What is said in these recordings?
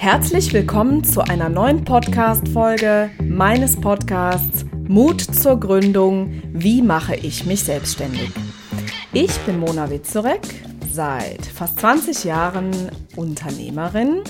Herzlich willkommen zu einer neuen Podcast-Folge meines Podcasts Mut zur Gründung. Wie mache ich mich selbstständig? Ich bin Mona Witzorek, seit fast 20 Jahren Unternehmerin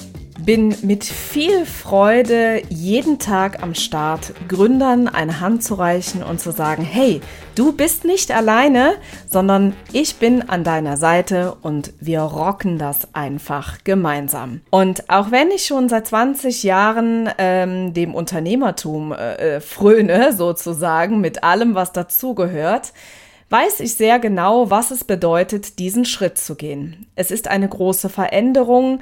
bin mit viel Freude jeden Tag am Start, Gründern eine Hand zu reichen und zu sagen, hey, du bist nicht alleine, sondern ich bin an deiner Seite und wir rocken das einfach gemeinsam. Und auch wenn ich schon seit 20 Jahren ähm, dem Unternehmertum äh, äh, fröne, sozusagen, mit allem, was dazugehört, weiß ich sehr genau, was es bedeutet, diesen Schritt zu gehen. Es ist eine große Veränderung.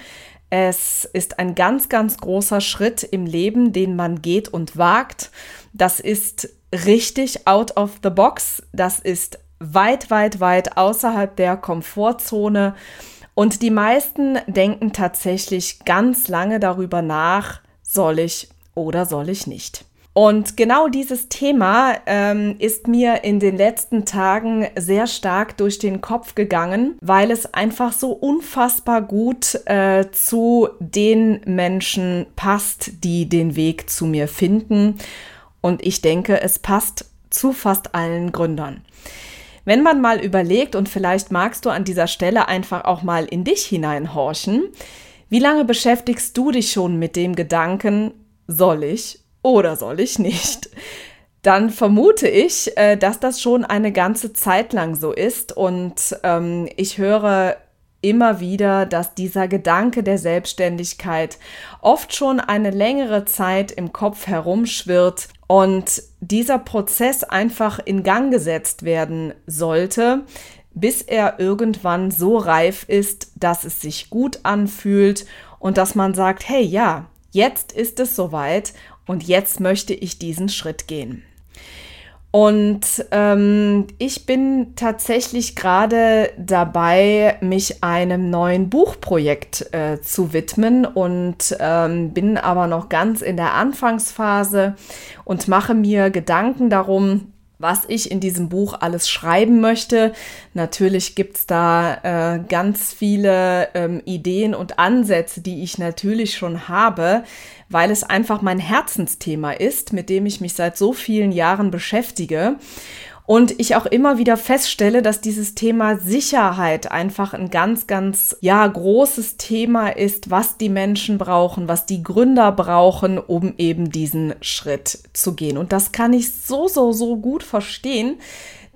Es ist ein ganz, ganz großer Schritt im Leben, den man geht und wagt. Das ist richtig out of the box. Das ist weit, weit, weit außerhalb der Komfortzone. Und die meisten denken tatsächlich ganz lange darüber nach, soll ich oder soll ich nicht. Und genau dieses Thema ähm, ist mir in den letzten Tagen sehr stark durch den Kopf gegangen, weil es einfach so unfassbar gut äh, zu den Menschen passt, die den Weg zu mir finden. Und ich denke, es passt zu fast allen Gründern. Wenn man mal überlegt, und vielleicht magst du an dieser Stelle einfach auch mal in dich hineinhorchen, wie lange beschäftigst du dich schon mit dem Gedanken, soll ich oder soll ich nicht? Dann vermute ich, äh, dass das schon eine ganze Zeit lang so ist und ähm, ich höre immer wieder, dass dieser Gedanke der Selbstständigkeit oft schon eine längere Zeit im Kopf herumschwirrt und dieser Prozess einfach in Gang gesetzt werden sollte, bis er irgendwann so reif ist, dass es sich gut anfühlt und dass man sagt, hey ja, jetzt ist es soweit und jetzt möchte ich diesen Schritt gehen. Und ähm, ich bin tatsächlich gerade dabei, mich einem neuen Buchprojekt äh, zu widmen und ähm, bin aber noch ganz in der Anfangsphase und mache mir Gedanken darum, was ich in diesem Buch alles schreiben möchte. Natürlich gibt's da äh, ganz viele ähm, Ideen und Ansätze, die ich natürlich schon habe, weil es einfach mein Herzensthema ist, mit dem ich mich seit so vielen Jahren beschäftige. Und ich auch immer wieder feststelle, dass dieses Thema Sicherheit einfach ein ganz, ganz, ja, großes Thema ist, was die Menschen brauchen, was die Gründer brauchen, um eben diesen Schritt zu gehen. Und das kann ich so, so, so gut verstehen,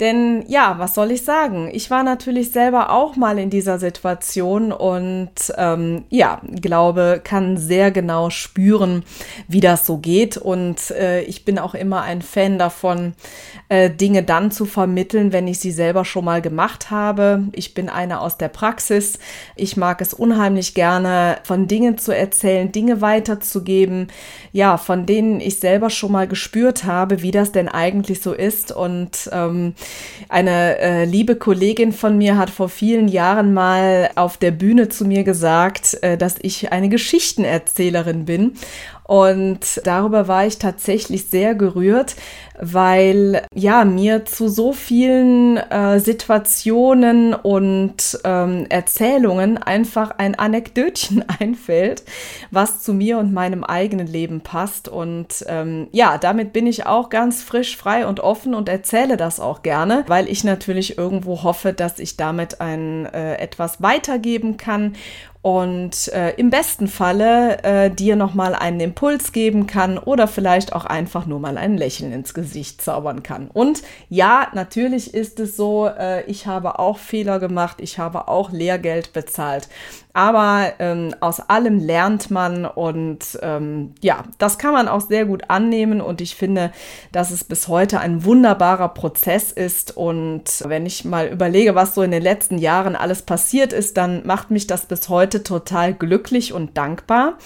denn ja, was soll ich sagen? Ich war natürlich selber auch mal in dieser Situation und ähm, ja, glaube, kann sehr genau spüren, wie das so geht. Und äh, ich bin auch immer ein Fan davon, äh, Dinge dann zu vermitteln, wenn ich sie selber schon mal gemacht habe. Ich bin eine aus der Praxis. Ich mag es unheimlich gerne, von Dingen zu erzählen, Dinge weiterzugeben, ja, von denen ich selber schon mal gespürt habe, wie das denn eigentlich so ist. Und ähm, eine äh, liebe Kollegin von mir hat vor vielen Jahren mal auf der Bühne zu mir gesagt, äh, dass ich eine Geschichtenerzählerin bin. Und darüber war ich tatsächlich sehr gerührt, weil ja mir zu so vielen äh, Situationen und ähm, Erzählungen einfach ein Anekdötchen einfällt, was zu mir und meinem eigenen Leben passt. Und ähm, ja, damit bin ich auch ganz frisch, frei und offen und erzähle das auch gerne, weil ich natürlich irgendwo hoffe, dass ich damit ein äh, etwas weitergeben kann und äh, im besten Falle äh, dir nochmal einen Impuls geben kann oder vielleicht auch einfach nur mal ein Lächeln ins Gesicht zaubern kann. Und ja, natürlich ist es so, äh, ich habe auch Fehler gemacht, ich habe auch Lehrgeld bezahlt. Aber ähm, aus allem lernt man und ähm, ja, das kann man auch sehr gut annehmen und ich finde, dass es bis heute ein wunderbarer Prozess ist und wenn ich mal überlege, was so in den letzten Jahren alles passiert ist, dann macht mich das bis heute total glücklich und dankbar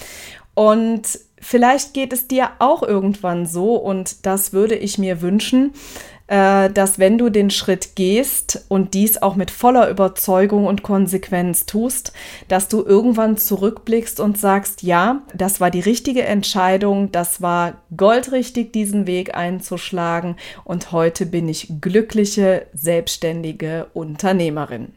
und vielleicht geht es dir auch irgendwann so und das würde ich mir wünschen, äh, dass wenn du den Schritt gehst und dies auch mit voller Überzeugung und Konsequenz tust, dass du irgendwann zurückblickst und sagst, ja, das war die richtige Entscheidung, das war goldrichtig, diesen Weg einzuschlagen und heute bin ich glückliche, selbstständige Unternehmerin.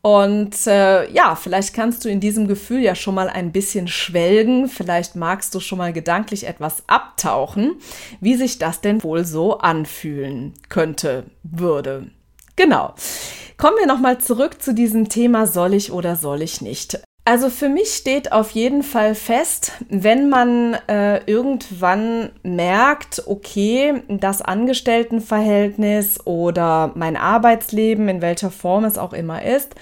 Und äh, ja, vielleicht kannst du in diesem Gefühl ja schon mal ein bisschen schwelgen. Vielleicht magst du schon mal gedanklich etwas abtauchen, wie sich das denn wohl so anfühlen könnte, würde. Genau. Kommen wir nochmal zurück zu diesem Thema, soll ich oder soll ich nicht? Also für mich steht auf jeden Fall fest, wenn man äh, irgendwann merkt, okay, das Angestelltenverhältnis oder mein Arbeitsleben, in welcher Form es auch immer ist,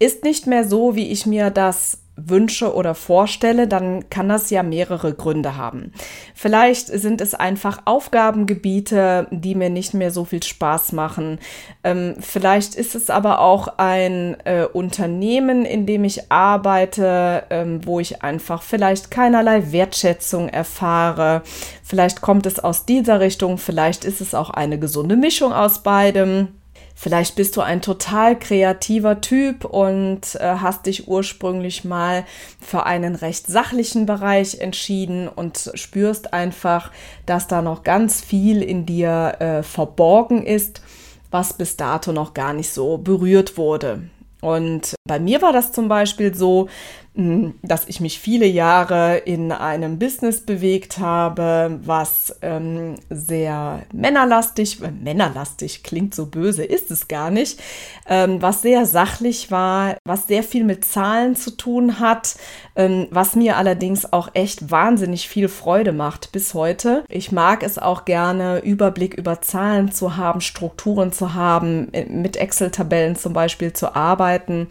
ist nicht mehr so, wie ich mir das wünsche oder vorstelle, dann kann das ja mehrere Gründe haben. Vielleicht sind es einfach Aufgabengebiete, die mir nicht mehr so viel Spaß machen. Ähm, vielleicht ist es aber auch ein äh, Unternehmen, in dem ich arbeite, ähm, wo ich einfach vielleicht keinerlei Wertschätzung erfahre. Vielleicht kommt es aus dieser Richtung, vielleicht ist es auch eine gesunde Mischung aus beidem. Vielleicht bist du ein total kreativer Typ und äh, hast dich ursprünglich mal für einen recht sachlichen Bereich entschieden und spürst einfach, dass da noch ganz viel in dir äh, verborgen ist, was bis dato noch gar nicht so berührt wurde. Und bei mir war das zum Beispiel so, dass ich mich viele Jahre in einem Business bewegt habe, was ähm, sehr männerlastig, äh, männerlastig klingt so böse, ist es gar nicht, ähm, was sehr sachlich war, was sehr viel mit Zahlen zu tun hat, ähm, was mir allerdings auch echt wahnsinnig viel Freude macht bis heute. Ich mag es auch gerne, Überblick über Zahlen zu haben, Strukturen zu haben, mit Excel-Tabellen zum Beispiel zu arbeiten.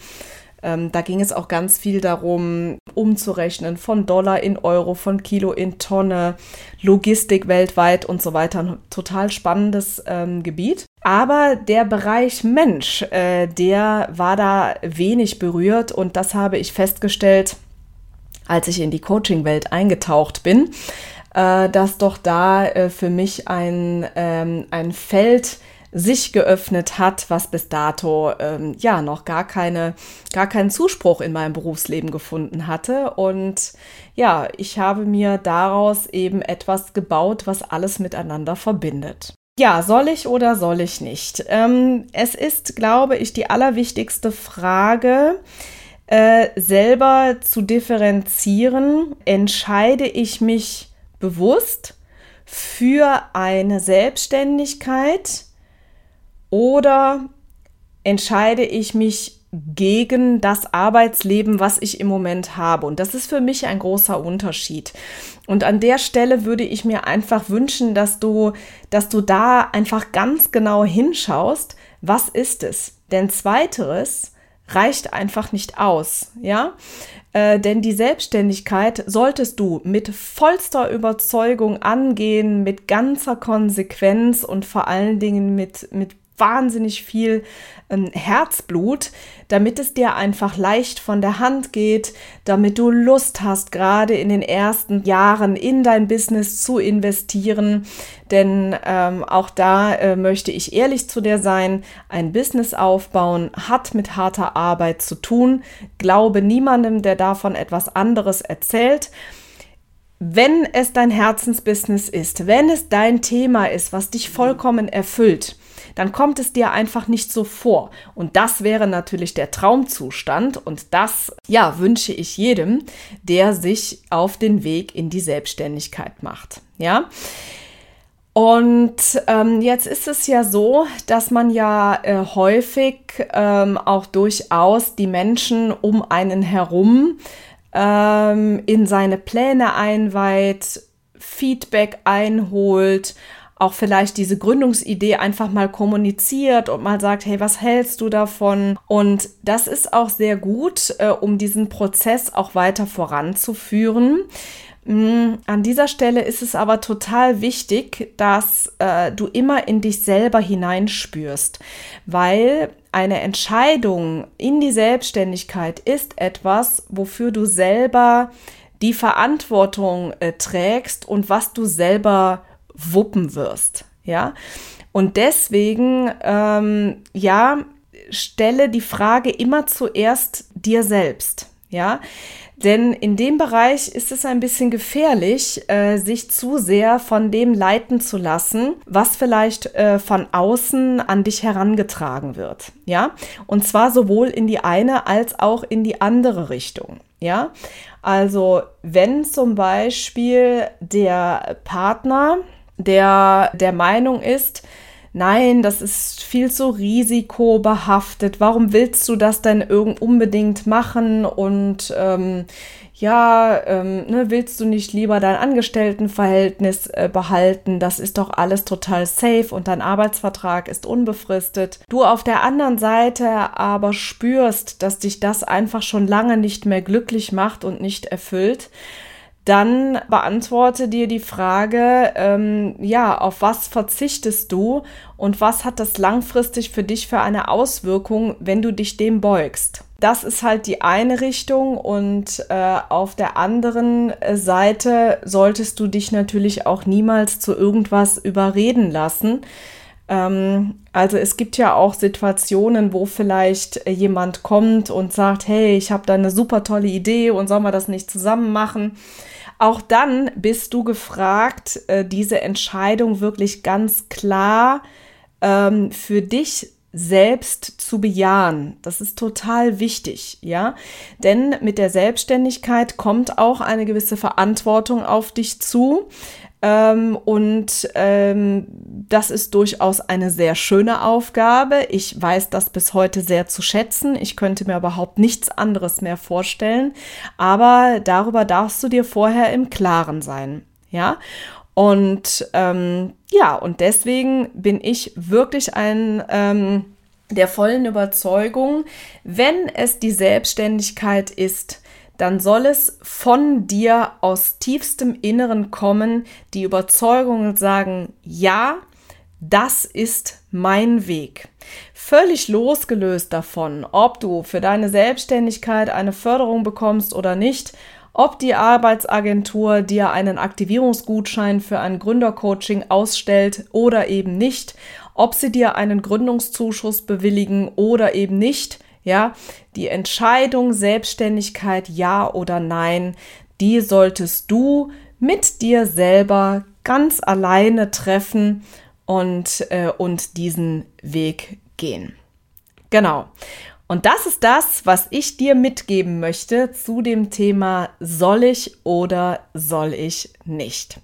Ähm, da ging es auch ganz viel darum, umzurechnen von Dollar in Euro, von Kilo in Tonne, Logistik weltweit und so weiter. Ein total spannendes ähm, Gebiet. Aber der Bereich Mensch, äh, der war da wenig berührt und das habe ich festgestellt, als ich in die Coaching-Welt eingetaucht bin, äh, dass doch da äh, für mich ein, ähm, ein Feld sich geöffnet hat, was bis dato ähm, ja noch gar keine, gar keinen Zuspruch in meinem Berufsleben gefunden hatte. Und ja, ich habe mir daraus eben etwas gebaut, was alles miteinander verbindet. Ja, soll ich oder soll ich nicht? Ähm, es ist, glaube ich, die allerwichtigste Frage, äh, selber zu differenzieren. Entscheide ich mich bewusst für eine Selbstständigkeit? Oder entscheide ich mich gegen das Arbeitsleben, was ich im Moment habe. Und das ist für mich ein großer Unterschied. Und an der Stelle würde ich mir einfach wünschen, dass du, dass du da einfach ganz genau hinschaust, was ist es? Denn zweiteres reicht einfach nicht aus, ja? Äh, denn die Selbstständigkeit solltest du mit vollster Überzeugung angehen, mit ganzer Konsequenz und vor allen Dingen mit, mit wahnsinnig viel ähm, Herzblut, damit es dir einfach leicht von der Hand geht, damit du Lust hast, gerade in den ersten Jahren in dein Business zu investieren. Denn ähm, auch da äh, möchte ich ehrlich zu dir sein, ein Business aufbauen hat mit harter Arbeit zu tun. Glaube niemandem, der davon etwas anderes erzählt wenn es dein Herzensbusiness ist, wenn es dein Thema ist, was dich vollkommen erfüllt, dann kommt es dir einfach nicht so vor. Und das wäre natürlich der Traumzustand und das, ja, wünsche ich jedem, der sich auf den Weg in die Selbstständigkeit macht. Ja. Und ähm, jetzt ist es ja so, dass man ja äh, häufig ähm, auch durchaus die Menschen um einen herum ähm, in seine Pläne einweiht, Feedback einholt auch vielleicht diese Gründungsidee einfach mal kommuniziert und mal sagt, hey, was hältst du davon? Und das ist auch sehr gut, äh, um diesen Prozess auch weiter voranzuführen. Mm, an dieser Stelle ist es aber total wichtig, dass äh, du immer in dich selber hineinspürst, weil eine Entscheidung in die Selbstständigkeit ist etwas, wofür du selber die Verantwortung äh, trägst und was du selber wuppen wirst. Ja, und deswegen, ähm, ja, stelle die Frage immer zuerst dir selbst. Ja, denn in dem Bereich ist es ein bisschen gefährlich, äh, sich zu sehr von dem leiten zu lassen, was vielleicht äh, von außen an dich herangetragen wird. Ja, und zwar sowohl in die eine als auch in die andere Richtung. Ja, also wenn zum Beispiel der Partner, der der Meinung ist, nein, das ist viel zu risikobehaftet. Warum willst du das denn unbedingt machen? Und ähm, ja, ähm, ne, willst du nicht lieber dein Angestelltenverhältnis äh, behalten? Das ist doch alles total safe und dein Arbeitsvertrag ist unbefristet. Du auf der anderen Seite aber spürst, dass dich das einfach schon lange nicht mehr glücklich macht und nicht erfüllt dann beantworte dir die Frage, ähm, ja, auf was verzichtest du und was hat das langfristig für dich für eine Auswirkung, wenn du dich dem beugst? Das ist halt die eine Richtung und äh, auf der anderen Seite solltest du dich natürlich auch niemals zu irgendwas überreden lassen. Ähm, also es gibt ja auch Situationen, wo vielleicht jemand kommt und sagt, hey, ich habe da eine super tolle Idee und sollen wir das nicht zusammen machen? Auch dann bist du gefragt, äh, diese Entscheidung wirklich ganz klar ähm, für dich selbst zu bejahen. Das ist total wichtig, ja. Denn mit der Selbstständigkeit kommt auch eine gewisse Verantwortung auf dich zu. Ähm, und ähm, das ist durchaus eine sehr schöne Aufgabe. Ich weiß das bis heute sehr zu schätzen. Ich könnte mir überhaupt nichts anderes mehr vorstellen. Aber darüber darfst du dir vorher im Klaren sein. Ja. Und ähm, ja, und deswegen bin ich wirklich ein ähm, der vollen Überzeugung, wenn es die Selbstständigkeit ist, dann soll es von dir aus tiefstem Inneren kommen, die Überzeugung sagen, ja, das ist mein Weg. Völlig losgelöst davon, ob du für deine Selbstständigkeit eine Förderung bekommst oder nicht, ob die Arbeitsagentur dir einen Aktivierungsgutschein für ein Gründercoaching ausstellt oder eben nicht, ob sie dir einen Gründungszuschuss bewilligen oder eben nicht, ja, die Entscheidung Selbstständigkeit ja oder nein, die solltest du mit dir selber ganz alleine treffen und, äh, und diesen Weg gehen. Genau. Und das ist das, was ich dir mitgeben möchte zu dem Thema soll ich oder soll ich nicht.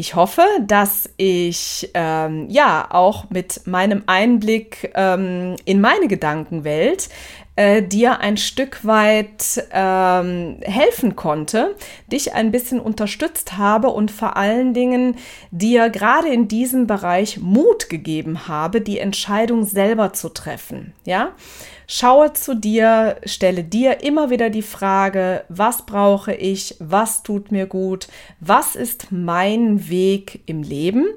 Ich hoffe, dass ich ähm, ja auch mit meinem Einblick ähm, in meine Gedankenwelt äh, dir ein Stück weit ähm, helfen konnte, dich ein bisschen unterstützt habe und vor allen Dingen dir gerade in diesem Bereich Mut gegeben habe, die Entscheidung selber zu treffen. Ja, Schaue zu dir, stelle dir immer wieder die Frage, was brauche ich, was tut mir gut, was ist mein Weg im Leben.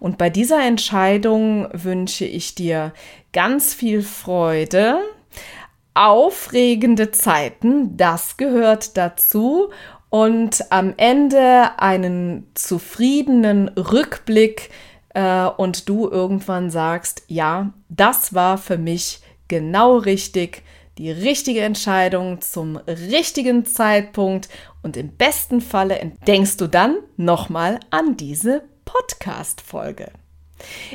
Und bei dieser Entscheidung wünsche ich dir ganz viel Freude, aufregende Zeiten, das gehört dazu. Und am Ende einen zufriedenen Rückblick äh, und du irgendwann sagst, ja, das war für mich genau richtig, die richtige Entscheidung zum richtigen Zeitpunkt und im besten Falle denkst du dann nochmal an diese Podcast-Folge.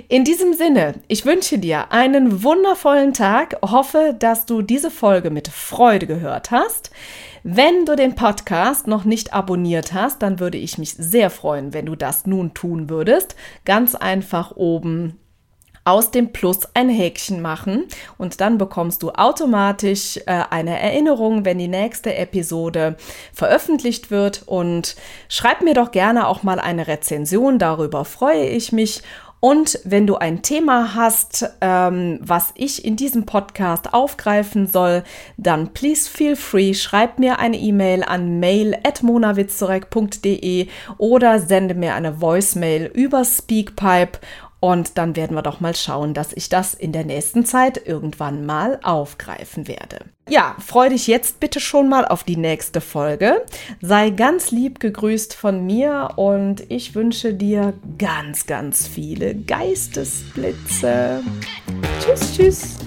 In diesem Sinne, ich wünsche dir einen wundervollen Tag, hoffe, dass du diese Folge mit Freude gehört hast. Wenn du den Podcast noch nicht abonniert hast, dann würde ich mich sehr freuen, wenn du das nun tun würdest. Ganz einfach oben aus dem Plus ein Häkchen machen und dann bekommst du automatisch äh, eine Erinnerung, wenn die nächste Episode veröffentlicht wird und schreib mir doch gerne auch mal eine Rezension, darüber freue ich mich. Und wenn du ein Thema hast, ähm, was ich in diesem Podcast aufgreifen soll, dann please feel free, schreib mir eine E-Mail an mail@monawitzorek.de oder sende mir eine Voicemail über Speakpipe und dann werden wir doch mal schauen, dass ich das in der nächsten Zeit irgendwann mal aufgreifen werde. Ja, freu dich jetzt bitte schon mal auf die nächste Folge. Sei ganz lieb gegrüßt von mir und ich wünsche dir ganz, ganz viele Geistesblitze. Tschüss, tschüss.